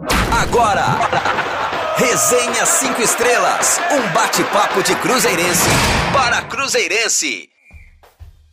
Agora, Resenha 5 Estrelas, um bate-papo de Cruzeirense para Cruzeirense.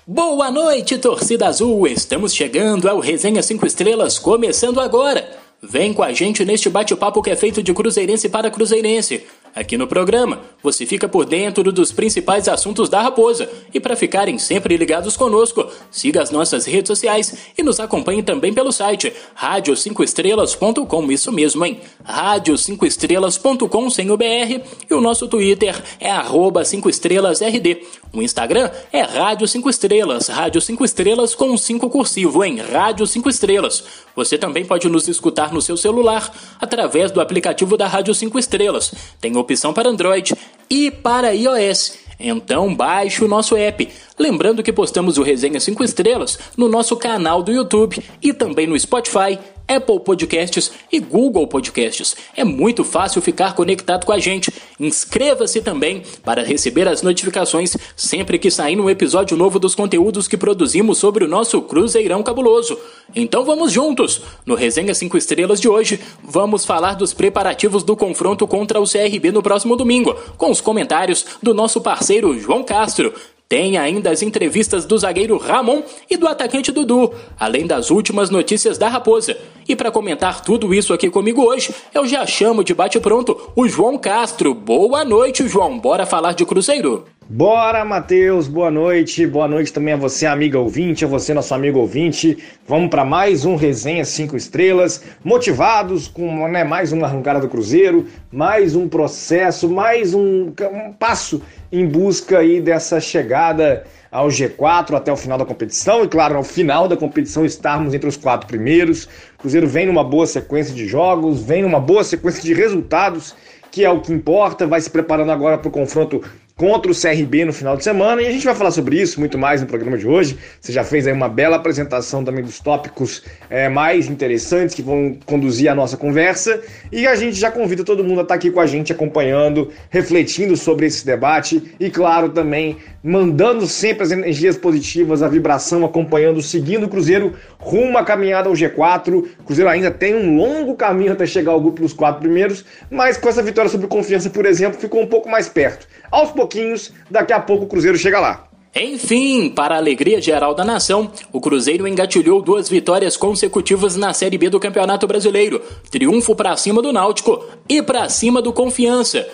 Boa noite, torcida azul! Estamos chegando ao Resenha 5 Estrelas, começando agora. Vem com a gente neste bate-papo que é feito de Cruzeirense para Cruzeirense. Aqui no programa, você fica por dentro dos principais assuntos da Raposa. E para ficarem sempre ligados conosco, siga as nossas redes sociais e nos acompanhe também pelo site rádio5estrelas.com. Isso mesmo, hein? rádio5estrelas.com sem o BR e o nosso Twitter é arroba 5estrelasRD. O Instagram é Rádio 5 Estrelas, Rádio 5 Estrelas com 5 cursivo, hein? Rádio 5 Estrelas. Você também pode nos escutar no seu celular através do aplicativo da Rádio 5 Estrelas. Tem opção para Android e para iOS. Então baixe o nosso app. Lembrando que postamos o Resenha 5 Estrelas no nosso canal do YouTube e também no Spotify Apple Podcasts e Google Podcasts. É muito fácil ficar conectado com a gente. Inscreva-se também para receber as notificações sempre que sair um episódio novo dos conteúdos que produzimos sobre o nosso Cruzeirão Cabuloso. Então vamos juntos! No Resenha 5 Estrelas de hoje, vamos falar dos preparativos do confronto contra o CRB no próximo domingo, com os comentários do nosso parceiro João Castro. Tem ainda as entrevistas do zagueiro Ramon e do atacante Dudu, além das últimas notícias da Raposa. E para comentar tudo isso aqui comigo hoje, eu já chamo de bate-pronto o João Castro. Boa noite, João. Bora falar de Cruzeiro. Bora, Matheus, boa noite. Boa noite também a você, amiga ouvinte, a você, nosso amigo ouvinte. Vamos para mais um Resenha 5 Estrelas, motivados com né, mais uma arrancada do Cruzeiro, mais um processo, mais um, um passo em busca aí dessa chegada ao G4 até o final da competição e, claro, ao final da competição estarmos entre os quatro primeiros. O Cruzeiro vem numa boa sequência de jogos, vem numa boa sequência de resultados, que é o que importa, vai se preparando agora para o confronto contra o CRB no final de semana e a gente vai falar sobre isso muito mais no programa de hoje. Você já fez aí uma bela apresentação também dos tópicos é, mais interessantes que vão conduzir a nossa conversa e a gente já convida todo mundo a estar aqui com a gente acompanhando, refletindo sobre esse debate e claro também mandando sempre as energias positivas, a vibração, acompanhando, seguindo o Cruzeiro rumo à caminhada ao G4. O Cruzeiro ainda tem um longo caminho até chegar ao grupo dos quatro primeiros, mas com essa vitória sobre confiança, por exemplo, ficou um pouco mais perto. Aos pouquinhos, daqui a pouco o Cruzeiro chega lá. Enfim, para a alegria geral da nação, o Cruzeiro engatilhou duas vitórias consecutivas na Série B do Campeonato Brasileiro. Triunfo para cima do Náutico e para cima do Confiança.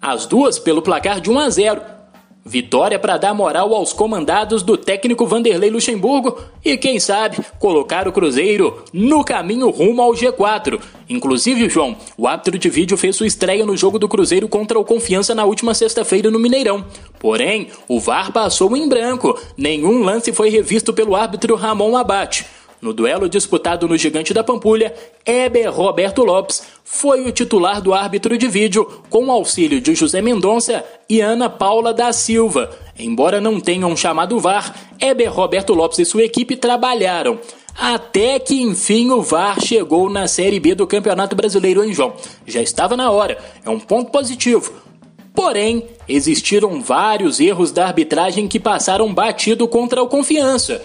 As duas pelo placar de 1 a 0 Vitória para dar moral aos comandados do técnico Vanderlei Luxemburgo e, quem sabe, colocar o Cruzeiro no caminho rumo ao G4. Inclusive, João, o árbitro de vídeo fez sua estreia no jogo do Cruzeiro contra o Confiança na última sexta-feira no Mineirão. Porém, o VAR passou em branco. Nenhum lance foi revisto pelo árbitro Ramon Abate. No duelo disputado no Gigante da Pampulha, Eber Roberto Lopes foi o titular do árbitro de vídeo, com o auxílio de José Mendonça e Ana Paula da Silva. Embora não tenham chamado VAR, Eber Roberto Lopes e sua equipe trabalharam. Até que enfim o VAR chegou na Série B do Campeonato Brasileiro em João. Já estava na hora, é um ponto positivo. Porém, existiram vários erros da arbitragem que passaram batido contra o Confiança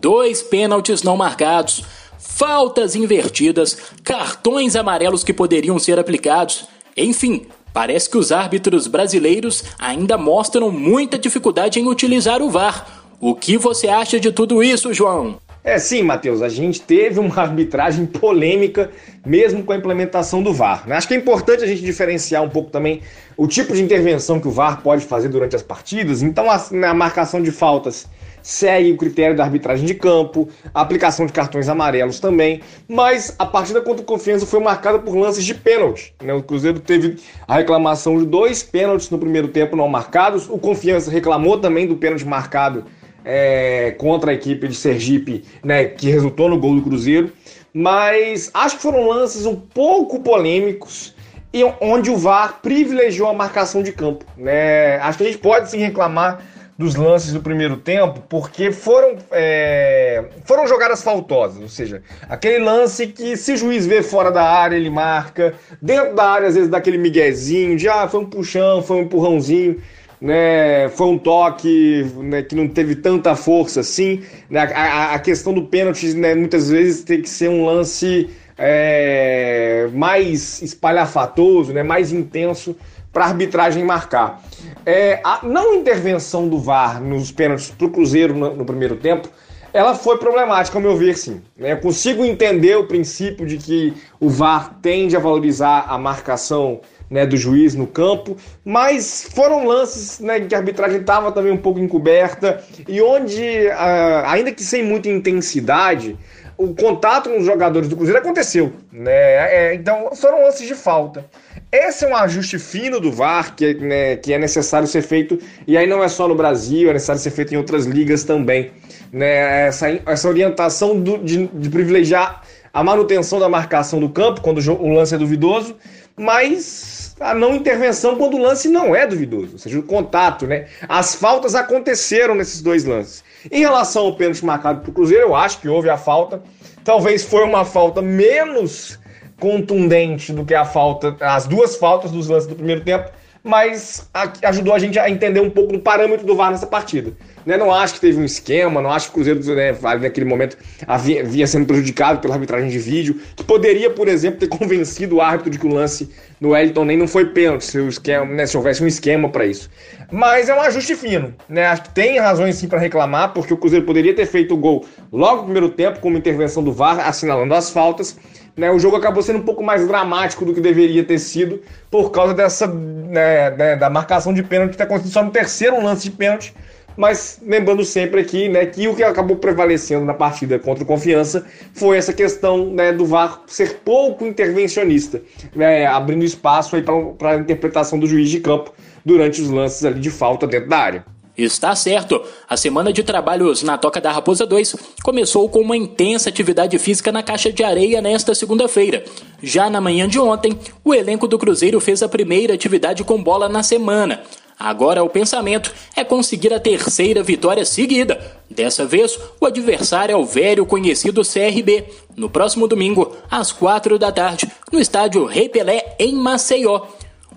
dois pênaltis não marcados, faltas invertidas, cartões amarelos que poderiam ser aplicados. Enfim, parece que os árbitros brasileiros ainda mostram muita dificuldade em utilizar o VAR. O que você acha de tudo isso, João? É sim, Matheus, a gente teve uma arbitragem polêmica mesmo com a implementação do VAR. Né? Acho que é importante a gente diferenciar um pouco também o tipo de intervenção que o VAR pode fazer durante as partidas. Então, a, na marcação de faltas segue o critério da arbitragem de campo, a aplicação de cartões amarelos também, mas a partida contra o Confiança foi marcada por lances de pênalti. Né? O Cruzeiro teve a reclamação de dois pênaltis no primeiro tempo não marcados, o Confiança reclamou também do pênalti marcado é, contra a equipe de Sergipe, né, que resultou no gol do Cruzeiro, mas acho que foram lances um pouco polêmicos e onde o VAR privilegiou a marcação de campo. Né? Acho que a gente pode sim reclamar dos lances do primeiro tempo, porque foram, é, foram jogadas faltosas, ou seja, aquele lance que se o juiz vê fora da área, ele marca, dentro da área às vezes dá aquele miguezinho, de ah, foi um puxão, foi um empurrãozinho, né, foi um toque né, que não teve tanta força assim, né, a, a, questão do pênalti né, muitas vezes tem que ser um lance é, mais espalhafatoso, né, mais intenso para a arbitragem marcar. É, a não intervenção do VAR nos pênaltis para o Cruzeiro no, no, primeiro tempo, ela foi problemática, ao meu ver, sim. Né? Eu consigo entender o princípio de que o VAR tende a valorizar a marcação né, do juiz no campo, mas foram lances né, que a arbitragem estava também um pouco encoberta e onde, uh, ainda que sem muita intensidade, o contato com os jogadores do Cruzeiro aconteceu. Né? É, então foram lances de falta. Esse é um ajuste fino do VAR que, né, que é necessário ser feito, e aí não é só no Brasil, é necessário ser feito em outras ligas também. Né? Essa, essa orientação do, de, de privilegiar a manutenção da marcação do campo quando o lance é duvidoso, mas a não intervenção quando o lance não é duvidoso, ou seja, o contato, né? As faltas aconteceram nesses dois lances. Em relação ao pênalti marcado para o Cruzeiro, eu acho que houve a falta. Talvez foi uma falta menos contundente do que a falta, as duas faltas dos lances do primeiro tempo, mas ajudou a gente a entender um pouco do parâmetro do VAR nessa partida. Né? Não acho que teve um esquema, não acho que o Cruzeiro né, naquele momento havia, havia sendo prejudicado pela arbitragem de vídeo, que poderia, por exemplo, ter convencido o árbitro de que o lance no Wellington nem não foi pênalti, se, o esquema, né, se houvesse um esquema para isso. Mas é um ajuste fino, né? Acho que tem razões sim para reclamar, porque o Cruzeiro poderia ter feito o gol logo no primeiro tempo, com uma intervenção do VAR, assinalando as faltas. Né, o jogo acabou sendo um pouco mais dramático do que deveria ter sido por causa dessa né, né, da marcação de pênalti que está acontecendo só no terceiro lance de pênalti mas lembrando sempre aqui né, que o que acabou prevalecendo na partida contra o Confiança foi essa questão né, do VAR ser pouco intervencionista, né, abrindo espaço para a interpretação do juiz de campo durante os lances ali de falta dentro da área. Está certo. A semana de trabalhos na Toca da Raposa 2 começou com uma intensa atividade física na caixa de areia nesta segunda-feira. Já na manhã de ontem, o elenco do Cruzeiro fez a primeira atividade com bola na semana. Agora o pensamento é conseguir a terceira vitória seguida. Dessa vez, o adversário é o velho conhecido CRB, no próximo domingo, às quatro da tarde, no estádio Rei Pelé, em Maceió.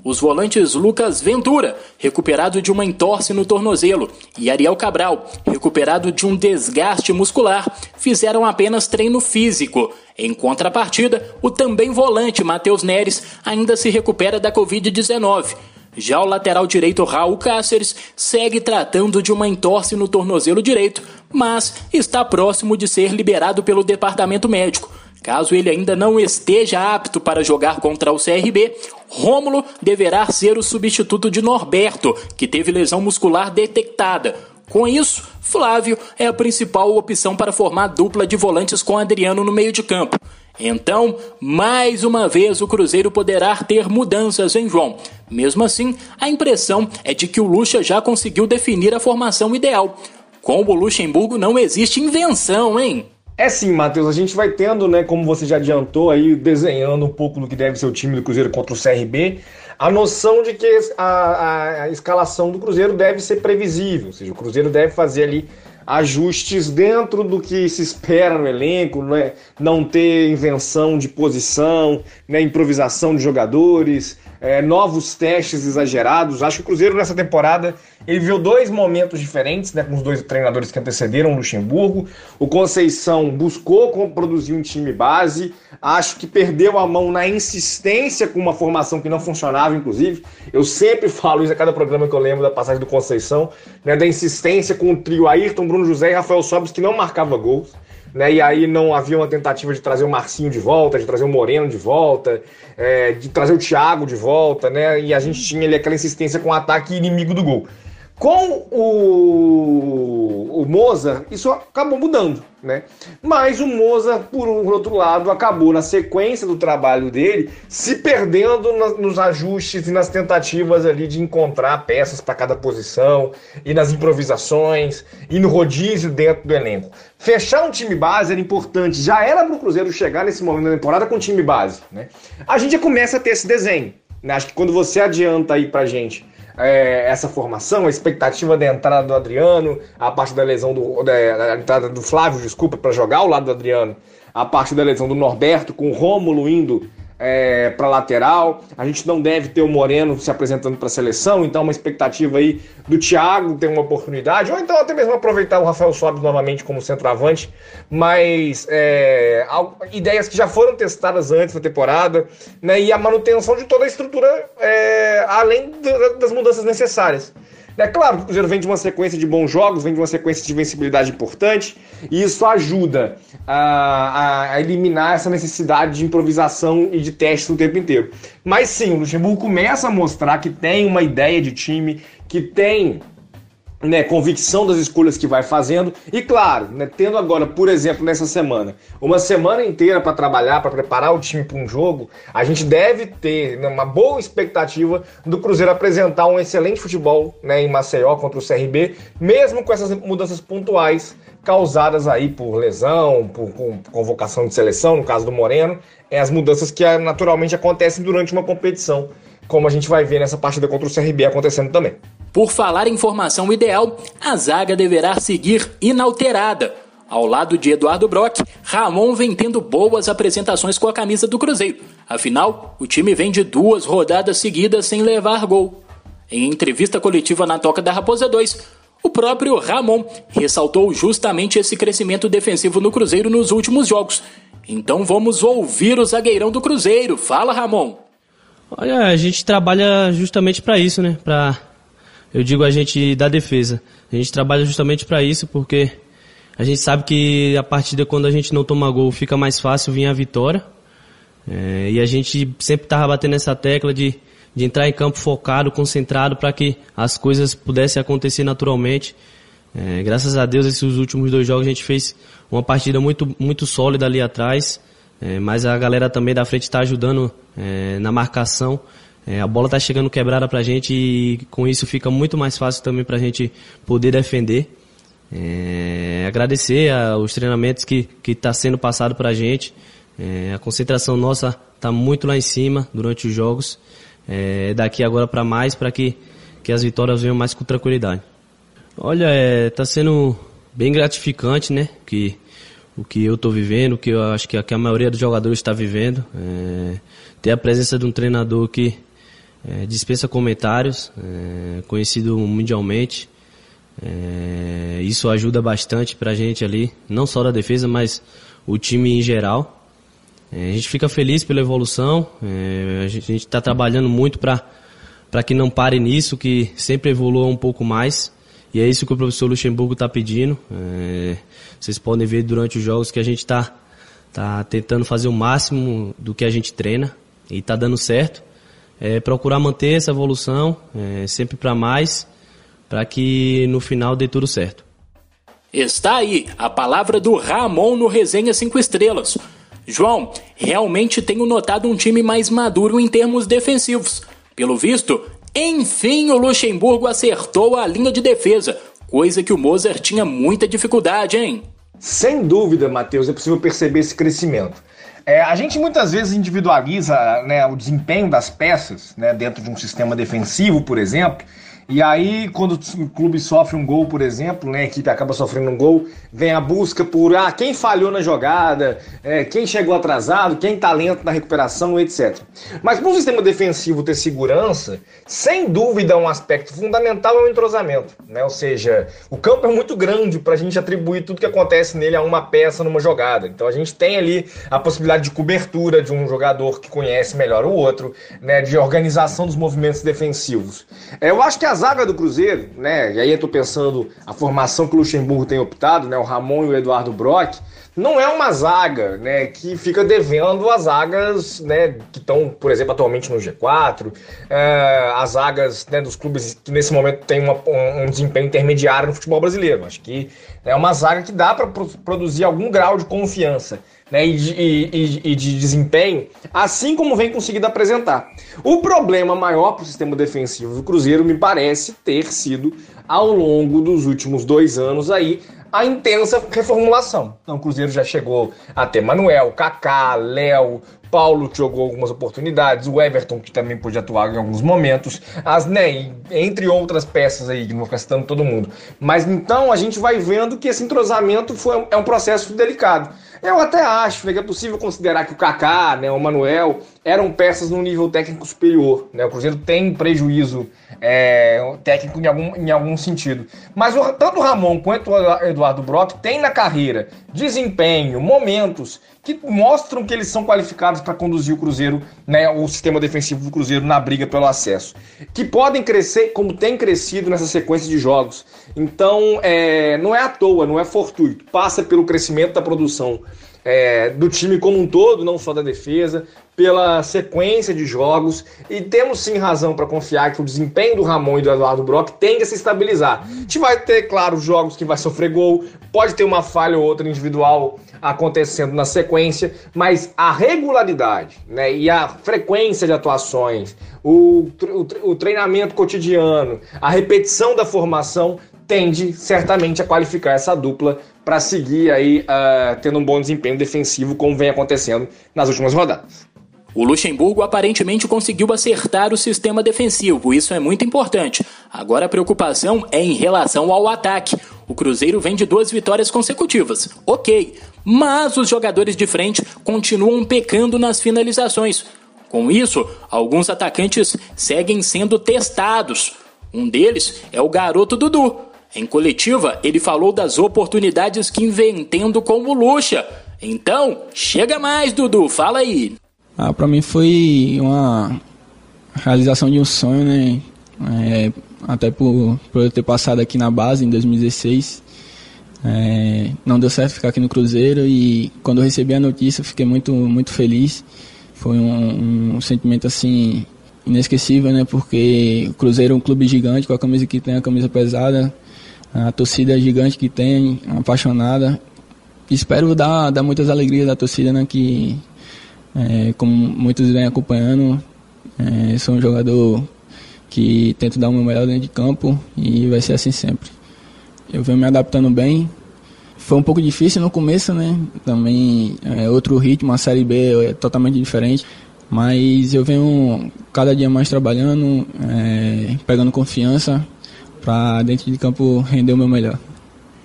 Os volantes Lucas Ventura, recuperado de uma entorse no tornozelo, e Ariel Cabral, recuperado de um desgaste muscular, fizeram apenas treino físico. Em contrapartida, o também volante Matheus Neres ainda se recupera da Covid-19 já o lateral direito Raul Cáceres segue tratando de uma entorse no tornozelo direito, mas está próximo de ser liberado pelo departamento médico. Caso ele ainda não esteja apto para jogar contra o CRB, Rômulo deverá ser o substituto de Norberto, que teve lesão muscular detectada. Com isso, Flávio é a principal opção para formar dupla de volantes com Adriano no meio de campo. Então, mais uma vez o Cruzeiro poderá ter mudanças em João. Mesmo assim, a impressão é de que o Lucha já conseguiu definir a formação ideal. Com o Luxemburgo não existe invenção, hein? É sim, Matheus, a gente vai tendo, né, como você já adiantou aí, desenhando um pouco do que deve ser o time do Cruzeiro contra o CRB, a noção de que a, a, a escalação do Cruzeiro deve ser previsível, ou seja, o Cruzeiro deve fazer ali ajustes dentro do que se espera no elenco, né? não ter invenção de posição, né? improvisação de jogadores, é, novos testes exagerados. Acho que o Cruzeiro nessa temporada ele viu dois momentos diferentes, né, com os dois treinadores que antecederam o Luxemburgo. O Conceição buscou produzir um time base, acho que perdeu a mão na insistência com uma formação que não funcionava, inclusive. Eu sempre falo isso a cada programa que eu lembro da passagem do Conceição, né, da insistência com o trio Ayrton, Bruno José e Rafael Sobis, que não marcava gols né? E aí não havia uma tentativa de trazer o Marcinho de volta, de trazer o Moreno de volta, é, de trazer o Thiago de volta, né? E a gente tinha ali aquela insistência com o ataque inimigo do gol. Com o, o Moza, isso acabou mudando, né? Mas o Moza, por um outro lado, acabou na sequência do trabalho dele se perdendo na, nos ajustes e nas tentativas ali de encontrar peças para cada posição e nas improvisações e no rodízio dentro do elenco. Fechar um time base era importante, já era para o Cruzeiro chegar nesse momento da temporada com time base, né? A gente já começa a ter esse desenho, né? Acho que quando você adianta aí pra gente é, essa formação, a expectativa da entrada do Adriano, a parte da lesão do. Da, da entrada do Flávio, desculpa, para jogar ao lado do Adriano, a parte da lesão do Norberto, com o Rômulo indo é, para lateral. A gente não deve ter o Moreno se apresentando para a seleção, então uma expectativa aí do Thiago ter uma oportunidade, ou então até mesmo aproveitar o Rafael Sobis novamente como centroavante. Mas é, ideias que já foram testadas antes da temporada, né? E a manutenção de toda a estrutura é, além das mudanças necessárias. É claro que o Cruzeiro vem de uma sequência de bons jogos, vem de uma sequência de vencibilidade importante, e isso ajuda a, a eliminar essa necessidade de improvisação e de testes o tempo inteiro. Mas sim, o Luxemburgo começa a mostrar que tem uma ideia de time, que tem né, convicção das escolhas que vai fazendo e claro, né, tendo agora, por exemplo, nessa semana, uma semana inteira para trabalhar, para preparar o time para um jogo, a gente deve ter né, uma boa expectativa do Cruzeiro apresentar um excelente futebol né, em Maceió contra o CRB, mesmo com essas mudanças pontuais causadas aí por lesão, por, convocação de seleção, no caso do Moreno, é as mudanças que ah, naturalmente acontecem durante uma competição, como a gente vai ver nessa partida contra o CRB acontecendo também. Por falar em formação ideal, a zaga deverá seguir inalterada. Ao lado de Eduardo Brock, Ramon vem tendo boas apresentações com a camisa do Cruzeiro. Afinal, o time vem de duas rodadas seguidas sem levar gol. Em entrevista coletiva na Toca da Raposa 2, o próprio Ramon ressaltou justamente esse crescimento defensivo no Cruzeiro nos últimos jogos. Então vamos ouvir o zagueirão do Cruzeiro. Fala, Ramon. Olha, a gente trabalha justamente para isso, né? Para eu digo a gente da defesa. A gente trabalha justamente para isso, porque a gente sabe que a partida, quando a gente não toma gol, fica mais fácil vir a vitória. É, e a gente sempre estava batendo essa tecla de, de entrar em campo focado, concentrado, para que as coisas pudessem acontecer naturalmente. É, graças a Deus, esses últimos dois jogos a gente fez uma partida muito, muito sólida ali atrás. É, mas a galera também da frente está ajudando é, na marcação. É, a bola está chegando quebrada para a gente e com isso fica muito mais fácil também para a gente poder defender. É, agradecer aos treinamentos que está sendo passado para a gente. É, a concentração nossa está muito lá em cima durante os jogos. É, daqui agora para mais, para que, que as vitórias venham mais com tranquilidade. Olha, está é, sendo bem gratificante, né? Que, o que eu estou vivendo, o que eu acho que a, que a maioria dos jogadores está vivendo. É, ter a presença de um treinador que é, dispensa comentários, é, conhecido mundialmente. É, isso ajuda bastante para a gente ali, não só da defesa, mas o time em geral. É, a gente fica feliz pela evolução, é, a gente está trabalhando muito para que não pare nisso, que sempre evolua um pouco mais. E é isso que o professor Luxemburgo está pedindo. É, vocês podem ver durante os jogos que a gente está tá tentando fazer o máximo do que a gente treina e está dando certo é, procurar manter essa evolução, é, sempre para mais, para que no final dê tudo certo. Está aí a palavra do Ramon no Resenha 5 Estrelas. João, realmente tenho notado um time mais maduro em termos defensivos. Pelo visto, enfim o Luxemburgo acertou a linha de defesa, coisa que o Mozart tinha muita dificuldade, hein? Sem dúvida, Matheus, é possível perceber esse crescimento. É, a gente muitas vezes individualiza né, o desempenho das peças né, dentro de um sistema defensivo, por exemplo, e aí, quando o clube sofre um gol, por exemplo, né, a equipe acaba sofrendo um gol, vem a busca por ah, quem falhou na jogada, é, quem chegou atrasado, quem tá lento na recuperação, etc. Mas para um sistema defensivo ter segurança, sem dúvida um aspecto fundamental é o entrosamento. Né? Ou seja, o campo é muito grande para a gente atribuir tudo que acontece nele a uma peça numa jogada. Então a gente tem ali a possibilidade de cobertura de um jogador que conhece melhor o outro, né, de organização dos movimentos defensivos. É, eu acho que a zaga do Cruzeiro, né? E aí eu tô pensando a formação que o Luxemburgo tem optado, né? O Ramon e o Eduardo Brock, não é uma zaga, né? Que fica devendo as zagas, né? Que estão, por exemplo, atualmente no G4, é, as zagas né, dos clubes que nesse momento têm uma, um, desempenho intermediário no futebol brasileiro. Acho que é uma zaga que dá para produzir algum grau de confiança né, e, de, e, e de desempenho, assim como vem conseguindo apresentar. O problema maior para o sistema defensivo do Cruzeiro me parece ter sido, ao longo dos últimos dois anos aí, a intensa reformulação. Então, o Cruzeiro já chegou a ter Manuel, Kaká, Léo, Paulo que jogou algumas oportunidades, o Everton que também pôde atuar em alguns momentos, as né, entre outras peças aí, que não vou ficar citando todo mundo. Mas então a gente vai vendo que esse entrosamento foi, é um processo delicado. Eu até acho né, que é possível considerar que o Kaká, né, o Manuel, eram peças num nível técnico superior. Né? O Cruzeiro tem prejuízo é, técnico em algum, em algum sentido. Mas o, tanto o Ramon quanto o Eduardo Brock têm na carreira desempenho, momentos que mostram que eles são qualificados para conduzir o Cruzeiro, né, o sistema defensivo do Cruzeiro na briga pelo acesso. Que podem crescer como tem crescido nessa sequência de jogos. Então, é, não é à toa, não é fortuito. Passa pelo crescimento da produção é, do time como um todo, não só da defesa, pela sequência de jogos e temos sim razão para confiar que o desempenho do Ramon e do Eduardo Brock tende a se estabilizar. A gente vai ter, claro, jogos que vai sofrer gol, pode ter uma falha ou outra individual acontecendo na sequência, mas a regularidade né, e a frequência de atuações, o, o, o treinamento cotidiano, a repetição da formação tende certamente a qualificar essa dupla para seguir aí uh, tendo um bom desempenho defensivo, como vem acontecendo nas últimas rodadas. O Luxemburgo aparentemente conseguiu acertar o sistema defensivo, isso é muito importante. Agora a preocupação é em relação ao ataque. O Cruzeiro vem de duas vitórias consecutivas, ok, mas os jogadores de frente continuam pecando nas finalizações. Com isso, alguns atacantes seguem sendo testados. Um deles é o garoto Dudu, em coletiva, ele falou das oportunidades que vem tendo como Luxa. Então, chega mais, Dudu, fala aí. Ah, para mim foi uma realização de um sonho, né? É, até por, por eu ter passado aqui na base em 2016. É, não deu certo ficar aqui no Cruzeiro e quando eu recebi a notícia fiquei muito, muito feliz. Foi um, um sentimento assim inesquecível, né? Porque o Cruzeiro é um clube gigante com a camisa que tem a camisa pesada a torcida gigante que tem, apaixonada. Espero dar, dar muitas alegrias à torcida, né, que, é, como muitos vêm acompanhando, é, sou um jogador que tento dar o meu melhor dentro de campo e vai ser assim sempre. Eu venho me adaptando bem. Foi um pouco difícil no começo, né? Também é outro ritmo, a Série B é totalmente diferente. Mas eu venho cada dia mais trabalhando, é, pegando confiança para dentro de campo render o meu melhor.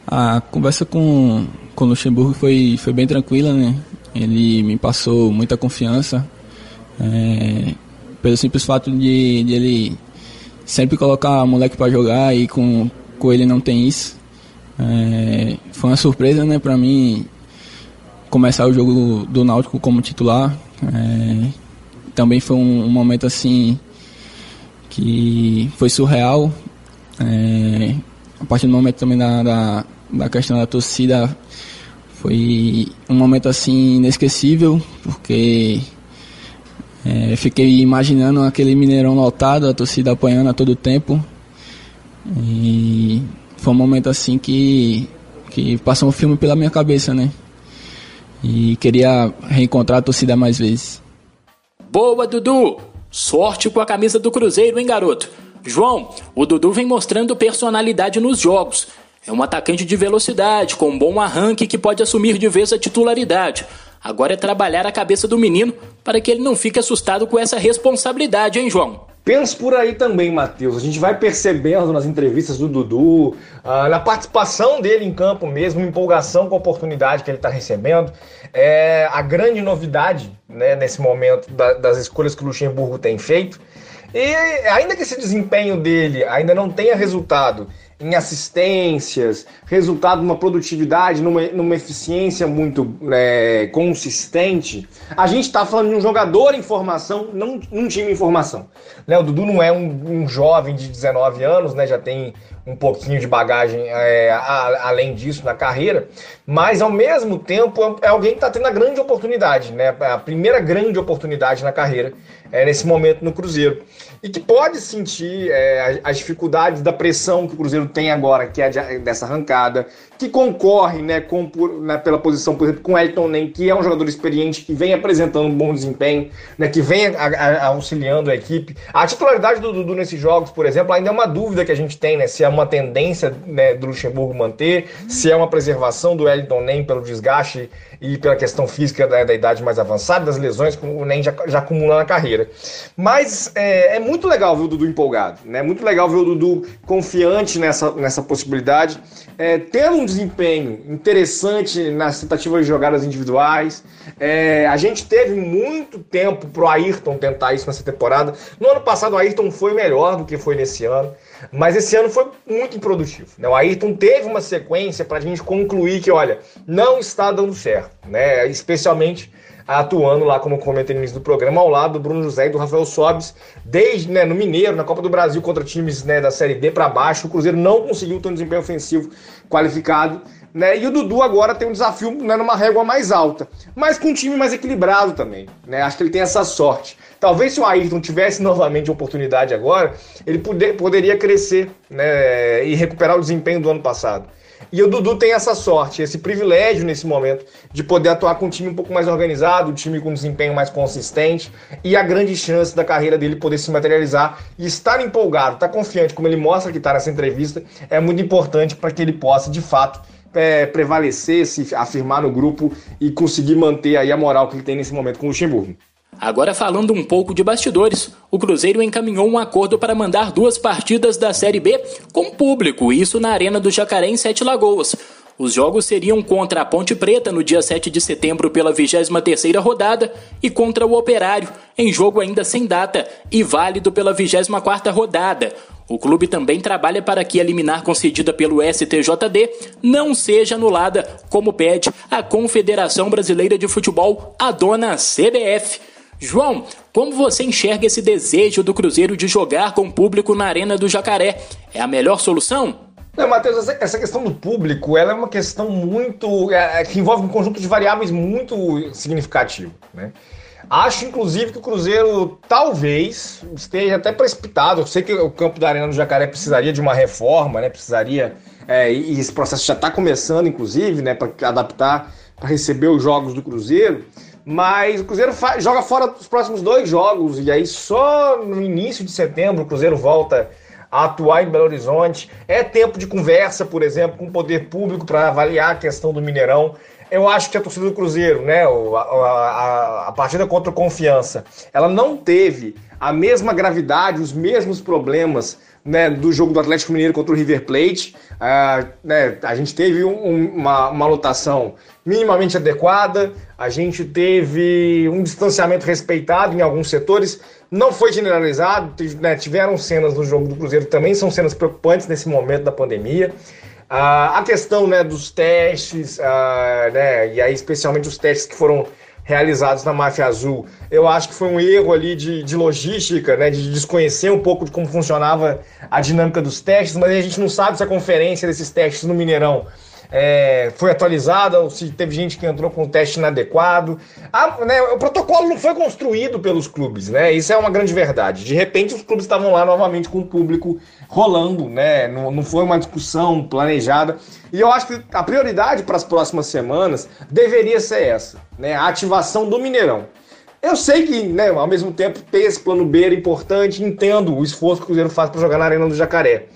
A conversa com, com o Luxemburgo foi, foi bem tranquila, né? Ele me passou muita confiança, é, pelo simples fato de, de ele sempre colocar moleque para jogar e com, com ele não tem isso. É, foi uma surpresa, né, para mim começar o jogo do Náutico como titular. É, também foi um, um momento assim que foi surreal é, a partir do momento também da, da, da questão da torcida, foi um momento assim inesquecível, porque é, fiquei imaginando aquele Mineirão lotado, a torcida apoiando a todo tempo. E foi um momento assim que, que passou um filme pela minha cabeça, né? E queria reencontrar a torcida mais vezes. Boa, Dudu! Sorte com a camisa do Cruzeiro, hein, garoto? João, o Dudu vem mostrando personalidade nos jogos. É um atacante de velocidade, com um bom arranque que pode assumir de vez a titularidade. Agora é trabalhar a cabeça do menino para que ele não fique assustado com essa responsabilidade, hein, João? Penso por aí também, Matheus. A gente vai percebendo nas entrevistas do Dudu, ah, na participação dele em campo mesmo, empolgação com a oportunidade que ele está recebendo. É a grande novidade né, nesse momento da, das escolhas que o Luxemburgo tem feito e ainda que esse desempenho dele ainda não tenha resultado em assistências, resultado numa produtividade, numa, numa eficiência muito é, consistente, a gente está falando de um jogador em formação, não um time em formação. Né, o Dudu não é um, um, jovem de 19 anos, né, já tem um pouquinho de bagagem é, a, além disso na carreira, mas ao mesmo tempo é alguém que está tendo a grande oportunidade, né, a primeira grande oportunidade na carreira é, nesse momento no Cruzeiro. E que pode sentir é, as dificuldades da pressão que o Cruzeiro tem agora, que é de, dessa arrancada, que concorre né, com, por, né, pela posição, por exemplo, com Elton Nem, que é um jogador experiente, que vem apresentando um bom desempenho, né, que vem a, a, auxiliando a equipe. A titularidade do Dudu nesses jogos, por exemplo, ainda é uma dúvida que a gente tem, né, se é uma tendência né, do Luxemburgo manter, se é uma preservação do Elton Nem pelo desgaste e pela questão física da, da idade mais avançada, das lesões que o Nen já, já acumula na carreira. Mas é, é, muito legal ver o Dudu empolgado, né? Muito legal ver o Dudu confiante nessa, nessa possibilidade, é, tendo um desempenho interessante nas tentativas de jogadas individuais. É, a gente teve muito tempo pro Ayrton tentar isso nessa temporada. No ano passado o Ayrton foi melhor do que foi nesse ano. Mas esse ano foi muito improdutivo. Né? O Ayrton teve uma sequência para a gente concluir que, olha, não está dando certo, né? Especialmente atuando lá, como comentei no início do programa, ao lado do Bruno José e do Rafael Sobis, desde né, no Mineiro, na Copa do Brasil, contra times né, da Série D para baixo. O Cruzeiro não conseguiu ter um desempenho ofensivo qualificado. Né? E o Dudu agora tem um desafio né, numa régua mais alta, mas com um time mais equilibrado também. Né? Acho que ele tem essa sorte. Talvez se o Ayrton tivesse novamente oportunidade agora, ele poder, poderia crescer né, e recuperar o desempenho do ano passado. E o Dudu tem essa sorte, esse privilégio nesse momento de poder atuar com um time um pouco mais organizado, um time com um desempenho mais consistente e a grande chance da carreira dele poder se materializar e estar empolgado, estar confiante, como ele mostra que está nessa entrevista, é muito importante para que ele possa, de fato, é, prevalecer, se afirmar no grupo e conseguir manter aí a moral que ele tem nesse momento com o Luxemburgo. Agora falando um pouco de bastidores, o Cruzeiro encaminhou um acordo para mandar duas partidas da Série B com público, isso na Arena do Jacaré em Sete Lagoas. Os jogos seriam contra a Ponte Preta no dia 7 de setembro pela 23ª rodada e contra o Operário, em jogo ainda sem data e válido pela 24ª rodada. O clube também trabalha para que a liminar concedida pelo STJD não seja anulada, como pede a Confederação Brasileira de Futebol, a dona CBF. João, como você enxerga esse desejo do Cruzeiro de jogar com o público na Arena do Jacaré? É a melhor solução? Não, Matheus, essa questão do público ela é uma questão muito. É, é, que envolve um conjunto de variáveis muito significativo. Né? Acho, inclusive, que o Cruzeiro talvez esteja até precipitado. Eu sei que o campo da Arena do Jacaré precisaria de uma reforma, né? Precisaria. É, e esse processo já está começando, inclusive, né? Para adaptar, para receber os jogos do Cruzeiro. Mas o Cruzeiro joga fora os próximos dois jogos, e aí só no início de setembro o Cruzeiro volta a atuar em Belo Horizonte. É tempo de conversa, por exemplo, com o poder público para avaliar a questão do Mineirão. Eu acho que a torcida do Cruzeiro, né, a, a, a partida contra o Confiança, ela não teve a mesma gravidade, os mesmos problemas né, do jogo do Atlético Mineiro contra o River Plate. Uh, né, a gente teve um, uma, uma lotação minimamente adequada, a gente teve um distanciamento respeitado em alguns setores, não foi generalizado, né, tiveram cenas no jogo do Cruzeiro também, são cenas preocupantes nesse momento da pandemia. Uh, a questão né, dos testes, uh, né, e aí especialmente os testes que foram realizados na Máfia Azul. Eu acho que foi um erro ali de, de logística, né, de desconhecer um pouco de como funcionava a dinâmica dos testes, mas a gente não sabe se a conferência desses testes no Mineirão é, foi atualizada, ou se teve gente que entrou com o teste inadequado. A, né, o protocolo não foi construído pelos clubes, né? Isso é uma grande verdade. De repente, os clubes estavam lá novamente com o público rolando, né? Não, não foi uma discussão planejada. E eu acho que a prioridade para as próximas semanas deveria ser essa, né? A ativação do Mineirão. Eu sei que, né, ao mesmo tempo, ter esse plano B era importante, entendo o esforço que o Cruzeiro faz para jogar na Arena do Jacaré.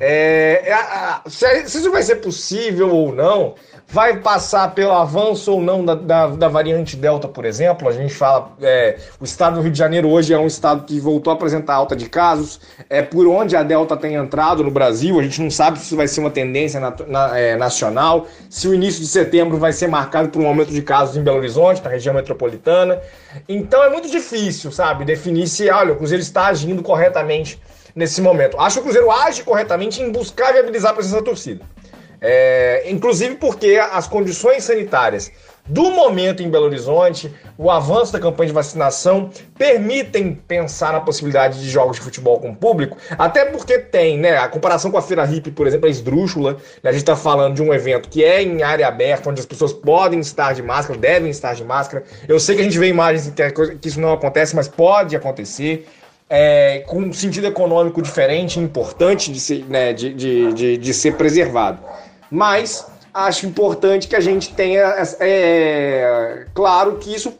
É, é, a, se, se isso vai ser possível ou não, vai passar pelo avanço ou não da, da, da variante Delta, por exemplo. A gente fala, é, o estado do Rio de Janeiro hoje é um estado que voltou a apresentar alta de casos, é por onde a Delta tem entrado no Brasil. A gente não sabe se isso vai ser uma tendência na, na, é, nacional, se o início de setembro vai ser marcado por um aumento de casos em Belo Horizonte, na região metropolitana. Então é muito difícil, sabe, definir se, olha, o Cruzeiro está agindo corretamente nesse momento. Acho que o Cruzeiro age corretamente em buscar viabilizar a presença da torcida. É, inclusive porque as condições sanitárias do momento em Belo Horizonte, o avanço da campanha de vacinação permitem pensar na possibilidade de jogos de futebol com público, até porque tem, né, a comparação com a Feira Hip, por exemplo, é esdrúxula, né, a gente está falando de um evento que é em área aberta, onde as pessoas podem estar de máscara, devem estar de máscara, eu sei que a gente vê imagens que isso não acontece, mas pode acontecer, é, com um sentido econômico diferente, importante de ser, né, de, de, de, de ser preservado. Mas acho importante que a gente tenha. É, claro que isso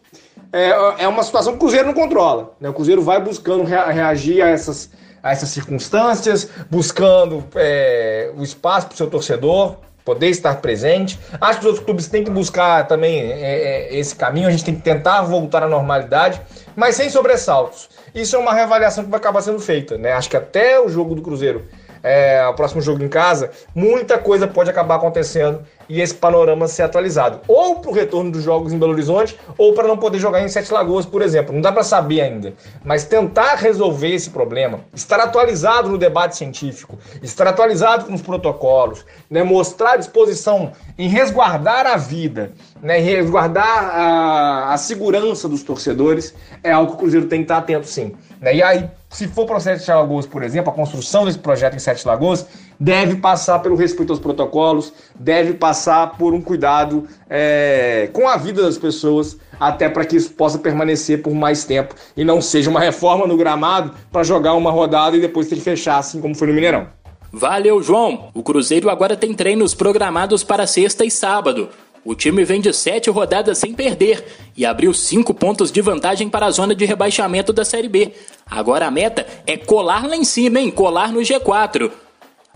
é, é uma situação que o Cruzeiro não controla. Né? O Cruzeiro vai buscando reagir a essas, a essas circunstâncias, buscando é, o espaço para o seu torcedor, poder estar presente. Acho que os outros clubes têm que buscar também é, é, esse caminho, a gente tem que tentar voltar à normalidade, mas sem sobressaltos. Isso é uma reavaliação que vai acabar sendo feita, né? Acho que até o jogo do Cruzeiro é, o próximo jogo em casa, muita coisa pode acabar acontecendo e esse panorama ser atualizado. Ou para o retorno dos jogos em Belo Horizonte, ou para não poder jogar em Sete Lagoas, por exemplo. Não dá para saber ainda. Mas tentar resolver esse problema, estar atualizado no debate científico, estar atualizado com os protocolos, né, mostrar disposição em resguardar a vida, né, resguardar a, a segurança dos torcedores, é algo que o Cruzeiro tem que estar atento sim. Né? E aí, se for para Sete Lagoas, por exemplo, a construção desse projeto em Sete Lagoas deve passar pelo respeito aos protocolos, deve passar por um cuidado é, com a vida das pessoas, até para que isso possa permanecer por mais tempo e não seja uma reforma no gramado para jogar uma rodada e depois ter que fechar, assim como foi no Mineirão. Valeu, João! O Cruzeiro agora tem treinos programados para sexta e sábado. O time vem de sete rodadas sem perder e abriu cinco pontos de vantagem para a zona de rebaixamento da Série B. Agora a meta é colar lá em cima, hein? Colar no G4.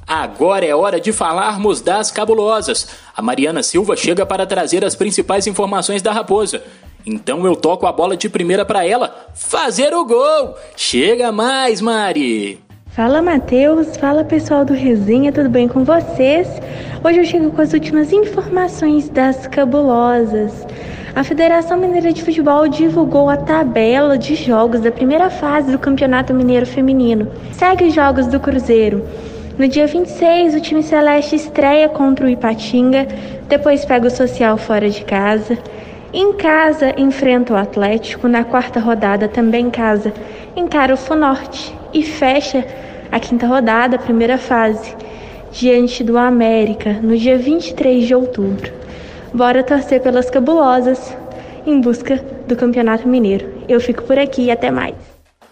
Agora é hora de falarmos das cabulosas. A Mariana Silva chega para trazer as principais informações da Raposa. Então eu toco a bola de primeira para ela fazer o gol. Chega mais, Mari. Fala Matheus, fala pessoal do Resenha, tudo bem com vocês? Hoje eu chego com as últimas informações das cabulosas. A Federação Mineira de Futebol divulgou a tabela de jogos da primeira fase do Campeonato Mineiro Feminino. Segue os jogos do Cruzeiro. No dia 26, o time celeste estreia contra o Ipatinga, depois pega o Social fora de casa. Em casa, enfrenta o Atlético. Na quarta rodada, também em casa, encara o Fonorte e fecha a quinta rodada, a primeira fase, diante do América, no dia 23 de outubro. Bora torcer pelas cabulosas em busca do Campeonato Mineiro. Eu fico por aqui e até mais.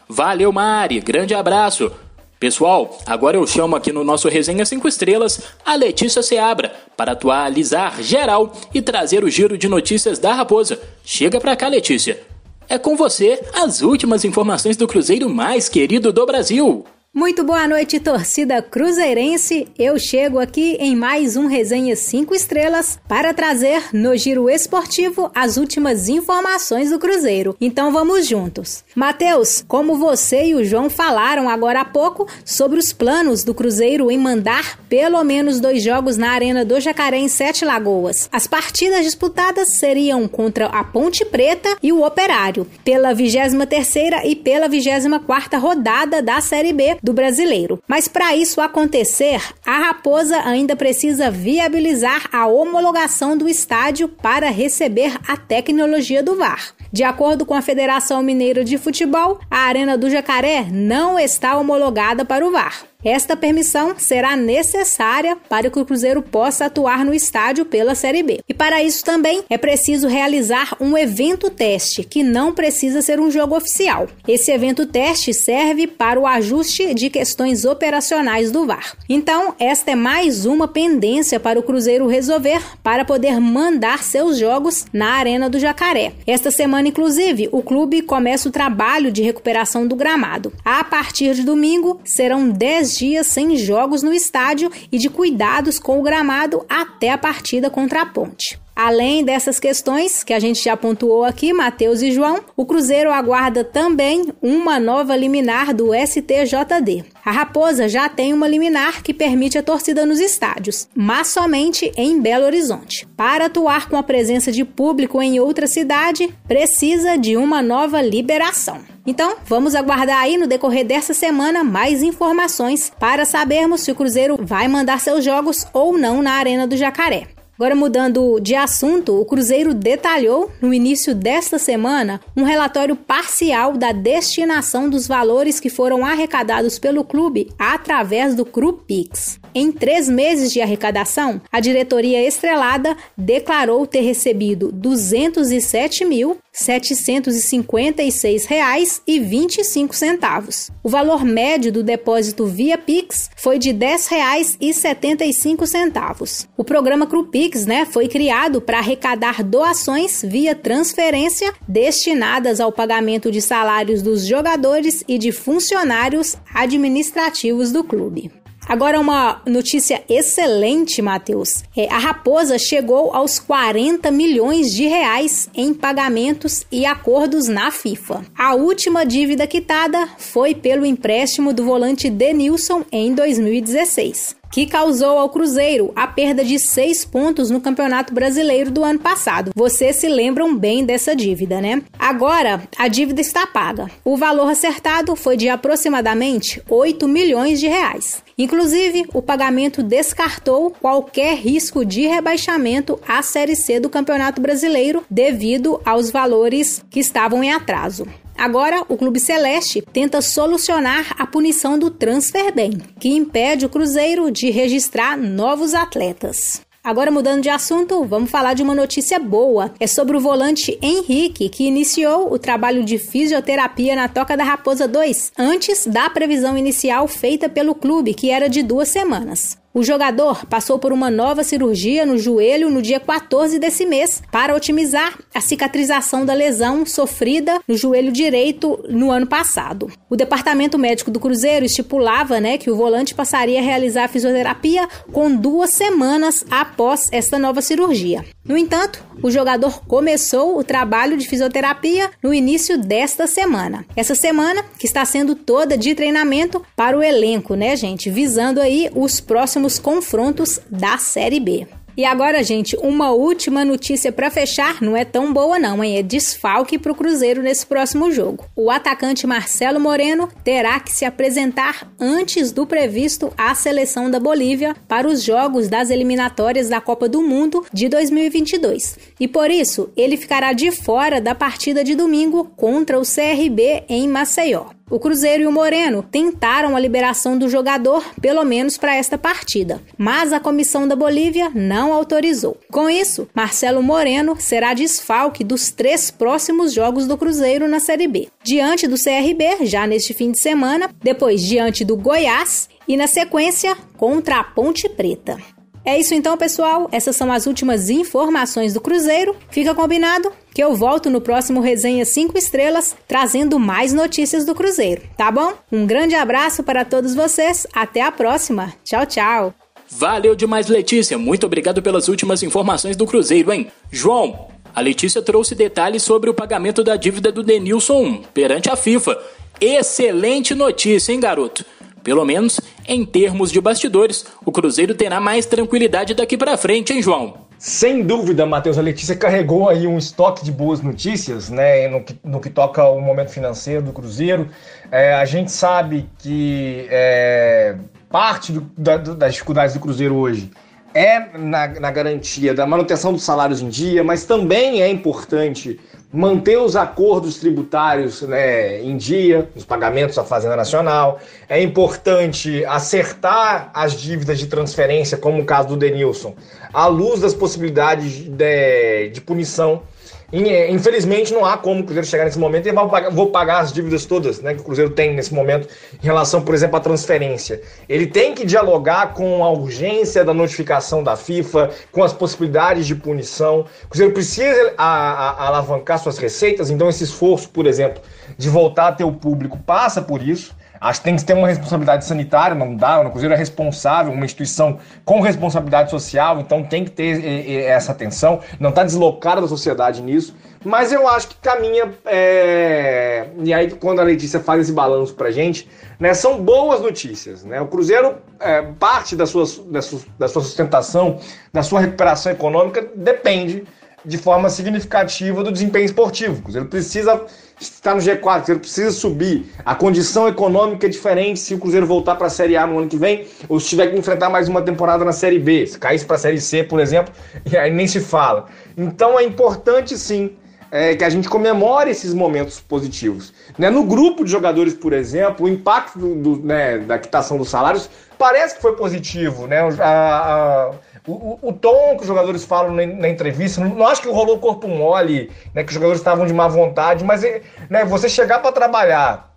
Valeu, Mari. Grande abraço. Pessoal, agora eu chamo aqui no nosso Resenha 5 Estrelas a Letícia Seabra para atualizar geral e trazer o giro de notícias da Raposa. Chega pra cá, Letícia. É com você as últimas informações do Cruzeiro mais querido do Brasil. Muito boa noite, torcida cruzeirense. Eu chego aqui em mais um Resenha 5 Estrelas para trazer no giro esportivo as últimas informações do Cruzeiro. Então vamos juntos. Matheus, como você e o João falaram agora há pouco sobre os planos do Cruzeiro em mandar pelo menos dois jogos na Arena do Jacaré em Sete Lagoas. As partidas disputadas seriam contra a Ponte Preta e o Operário, pela 23 terceira e pela 24 quarta rodada da Série B do brasileiro. Mas para isso acontecer, a Raposa ainda precisa viabilizar a homologação do estádio para receber a tecnologia do VAR. De acordo com a Federação Mineira de Futebol, a Arena do Jacaré não está homologada para o VAR. Esta permissão será necessária para que o Cruzeiro possa atuar no estádio pela Série B. E para isso também é preciso realizar um evento teste, que não precisa ser um jogo oficial. Esse evento teste serve para o ajuste de questões operacionais do VAR. Então, esta é mais uma pendência para o Cruzeiro resolver para poder mandar seus jogos na Arena do Jacaré. Esta semana, inclusive, o clube começa o trabalho de recuperação do gramado. A partir de domingo, serão 10 dias sem jogos no estádio e de cuidados com o gramado até a partida contra a Ponte. Além dessas questões que a gente já pontuou aqui, Matheus e João, o Cruzeiro aguarda também uma nova liminar do STJD. A Raposa já tem uma liminar que permite a torcida nos estádios, mas somente em Belo Horizonte. Para atuar com a presença de público em outra cidade, precisa de uma nova liberação. Então, vamos aguardar aí no decorrer dessa semana mais informações para sabermos se o Cruzeiro vai mandar seus jogos ou não na Arena do Jacaré. Agora, mudando de assunto, o Cruzeiro detalhou no início desta semana um relatório parcial da destinação dos valores que foram arrecadados pelo clube através do Crupix. Em três meses de arrecadação, a diretoria estrelada declarou ter recebido R$ 207.756,25. O valor médio do depósito via Pix foi de R$ 10,75. O programa Crupix né, foi criado para arrecadar doações via transferência destinadas ao pagamento de salários dos jogadores e de funcionários administrativos do clube. Agora, uma notícia excelente, Matheus. É, a Raposa chegou aos 40 milhões de reais em pagamentos e acordos na FIFA. A última dívida quitada foi pelo empréstimo do volante Denilson em 2016 que causou ao Cruzeiro a perda de seis pontos no Campeonato Brasileiro do ano passado. Vocês se lembram bem dessa dívida, né? Agora, a dívida está paga. O valor acertado foi de aproximadamente 8 milhões de reais. Inclusive, o pagamento descartou qualquer risco de rebaixamento à Série C do Campeonato Brasileiro devido aos valores que estavam em atraso. Agora, o Clube Celeste tenta solucionar a punição do transfer ban, que impede o Cruzeiro de registrar novos atletas. Agora mudando de assunto, vamos falar de uma notícia boa. É sobre o volante Henrique, que iniciou o trabalho de fisioterapia na Toca da Raposa 2, antes da previsão inicial feita pelo clube, que era de duas semanas. O jogador passou por uma nova cirurgia no joelho no dia 14 desse mês para otimizar a cicatrização da lesão sofrida no joelho direito no ano passado. O departamento médico do Cruzeiro estipulava né, que o volante passaria a realizar a fisioterapia com duas semanas após esta nova cirurgia. No entanto, o jogador começou o trabalho de fisioterapia no início desta semana. Essa semana que está sendo toda de treinamento para o elenco, né, gente? Visando aí os próximos confrontos da Série B. E agora, gente, uma última notícia para fechar, não é tão boa não, hein? É desfalque para o Cruzeiro nesse próximo jogo. O atacante Marcelo Moreno terá que se apresentar antes do previsto à seleção da Bolívia para os jogos das eliminatórias da Copa do Mundo de 2022. E por isso, ele ficará de fora da partida de domingo contra o CRB em Maceió. O Cruzeiro e o Moreno tentaram a liberação do jogador, pelo menos para esta partida, mas a comissão da Bolívia não autorizou. Com isso, Marcelo Moreno será desfalque dos três próximos jogos do Cruzeiro na Série B. Diante do CRB, já neste fim de semana, depois diante do Goiás e na sequência contra a Ponte Preta. É isso então, pessoal. Essas são as últimas informações do Cruzeiro. Fica combinado que eu volto no próximo Resenha 5 Estrelas trazendo mais notícias do Cruzeiro, tá bom? Um grande abraço para todos vocês. Até a próxima. Tchau, tchau. Valeu demais, Letícia. Muito obrigado pelas últimas informações do Cruzeiro, hein? João, a Letícia trouxe detalhes sobre o pagamento da dívida do Denilson perante a FIFA. Excelente notícia, hein, garoto? Pelo menos em termos de bastidores, o Cruzeiro terá mais tranquilidade daqui para frente, hein, João? Sem dúvida, Matheus, a Letícia carregou aí um estoque de boas notícias, né, no que, no que toca ao momento financeiro do Cruzeiro. É, a gente sabe que é, parte do, da, das dificuldades do Cruzeiro hoje é na, na garantia da manutenção dos salários em dia, mas também é importante manter os acordos tributários né, em dia, os pagamentos à Fazenda Nacional. É importante acertar as dívidas de transferência, como o caso do Denilson, à luz das possibilidades de, de punição infelizmente, não há como o Cruzeiro chegar nesse momento e vou pagar, as dívidas todas né, que o Cruzeiro tem nesse momento em relação, por exemplo, à transferência. Ele tem que dialogar com a urgência da notificação da FIFA, com as possibilidades de punição. O Cruzeiro precisa a, a alavancar suas receitas, então esse esforço, por exemplo, de voltar a ter o público passa por isso. Acho que tem que ter uma responsabilidade sanitária, não dá. O Cruzeiro é responsável, uma instituição com responsabilidade social, então tem que ter e, e, essa atenção. Não está deslocada da sociedade nisso. Mas eu acho que caminha. É... E aí, quando a Letícia faz esse balanço pra gente, né, são boas notícias. Né? O Cruzeiro, é, parte da sua, da, sua, da sua sustentação, da sua recuperação econômica, depende de forma significativa do desempenho esportivo. Cruzeiro precisa estar no G4, o Cruzeiro precisa subir. A condição econômica é diferente se o Cruzeiro voltar para a Série A no ano que vem ou se tiver que enfrentar mais uma temporada na Série B. Se caísse para a Série C, por exemplo, e aí nem se fala. Então é importante sim é, que a gente comemore esses momentos positivos. Né? No grupo de jogadores, por exemplo, o impacto do, do, né, da quitação dos salários parece que foi positivo. Né? A, a, o, o, tom que os jogadores falam na, na, entrevista, não acho que rolou corpo mole, né, que os jogadores estavam de má vontade, mas né, você chegar para trabalhar,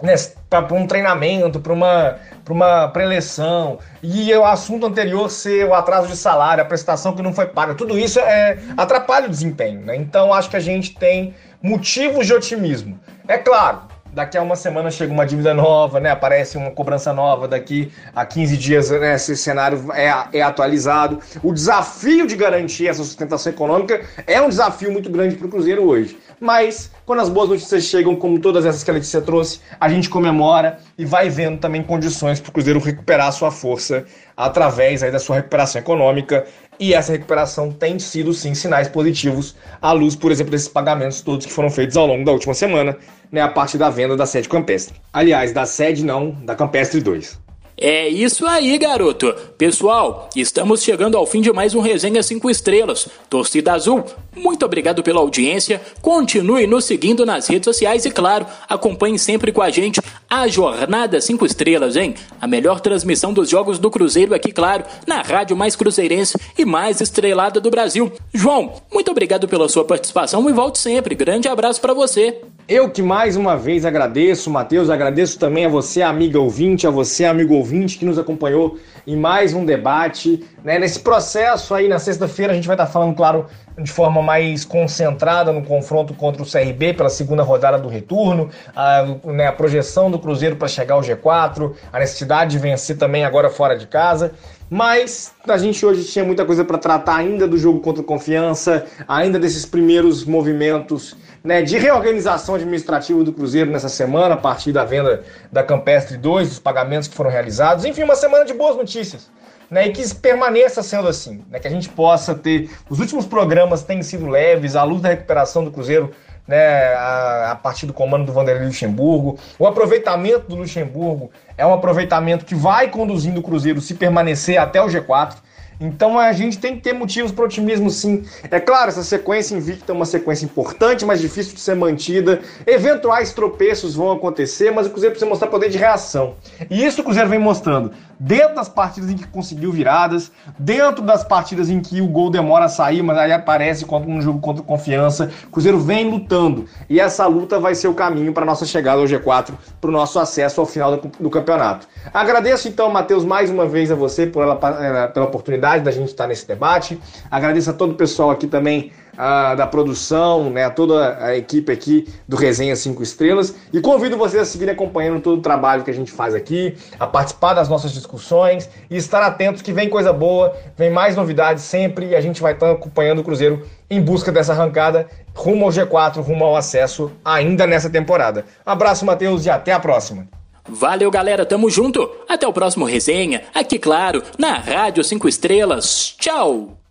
né, para um treinamento, para uma, uma preleção, e o assunto anterior ser o atraso de salário, a prestação que não foi paga, tudo isso é, atrapalha o desempenho. Né? Então acho que a gente tem motivos de otimismo. É claro, daqui a uma semana chega uma dívida nova, né? Aparece uma cobrança nova, daqui a 15 dias né, esse cenário é, é atualizado. O desafio de garantir essa sustentação econômica é um desafio muito grande para o Cruzeiro hoje. Mas quando as boas notícias chegam, como todas essas que a Letícia trouxe, a gente comemora e vai vendo também condições para o Cruzeiro recuperar sua força através aí da sua recuperação econômica. E essa recuperação tem sido sim sinais positivos à luz, por exemplo, desses pagamentos todos que foram feitos ao longo da última semana, né, a partir da venda da sede campestre. Aliás, da sede não, da Campestre 2. É isso aí, garoto. Pessoal, estamos chegando ao fim de mais um Resenha 5 Estrelas. Torcida Azul, muito obrigado pela audiência. Continue nos seguindo nas redes sociais e, claro, acompanhe sempre com a gente a Jornada 5 Estrelas, hein? A melhor transmissão dos jogos do Cruzeiro aqui, claro, na rádio mais cruzeirense e mais estrelada do Brasil. João, muito obrigado pela sua participação e volte sempre. Grande abraço para você. Eu que mais uma vez agradeço, Matheus, agradeço também a você, amiga ouvinte, a você, amigo ouvinte, que nos acompanhou em mais um debate. Né? Nesse processo aí, na sexta-feira, a gente vai estar falando, claro, de forma mais concentrada no confronto contra o CRB pela segunda rodada do retorno, a, né, a projeção do Cruzeiro para chegar ao G4, a necessidade de vencer também agora fora de casa. Mas a gente hoje tinha muita coisa para tratar ainda do jogo contra confiança, ainda desses primeiros movimentos né, de reorganização administrativa do Cruzeiro nessa semana, a partir da venda da Campestre 2, dos pagamentos que foram realizados. Enfim, uma semana de boas notícias. Né, e que permaneça sendo assim, né, que a gente possa ter. Os últimos programas têm sido leves, à luz da recuperação do Cruzeiro né, a, a, partir do comando do Vanderlei Luxemburgo. O aproveitamento do Luxemburgo é um aproveitamento que vai conduzindo o Cruzeiro se permanecer até o G4. Então a gente tem que ter motivos para otimismo sim. É claro, essa sequência invicta é uma sequência importante, mas difícil de ser mantida. Eventuais tropeços vão acontecer, mas o Cruzeiro precisa mostrar poder de reação. E isso o Cruzeiro vem mostrando dentro das partidas em que conseguiu viradas, dentro das partidas em que o gol demora a sair, mas aí aparece contra um jogo contra confiança. O Cruzeiro vem lutando e essa luta vai ser o caminho para nossa chegada ao G4, para o nosso acesso ao final do, do campeonato. Agradeço então, Matheus, mais uma vez a você por eh, pela oportunidade da gente estar nesse debate. Agradeço a todo o pessoal aqui também da produção, né, a toda a equipe aqui do Resenha 5 Estrelas. E convido vocês a seguirem acompanhando todo o trabalho que a gente faz aqui, a participar das nossas discussões e estar atentos que vem coisa boa, vem mais novidades sempre e a gente vai estar acompanhando o Cruzeiro em busca dessa arrancada rumo ao G4, rumo ao acesso ainda nessa temporada. Abraço, Matheus, e até a próxima. Valeu, galera, tamo junto. Até o próximo resenha, aqui, claro, na Rádio 5 Estrelas. Tchau!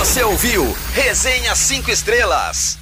Você ouviu Resenha 5 Estrelas.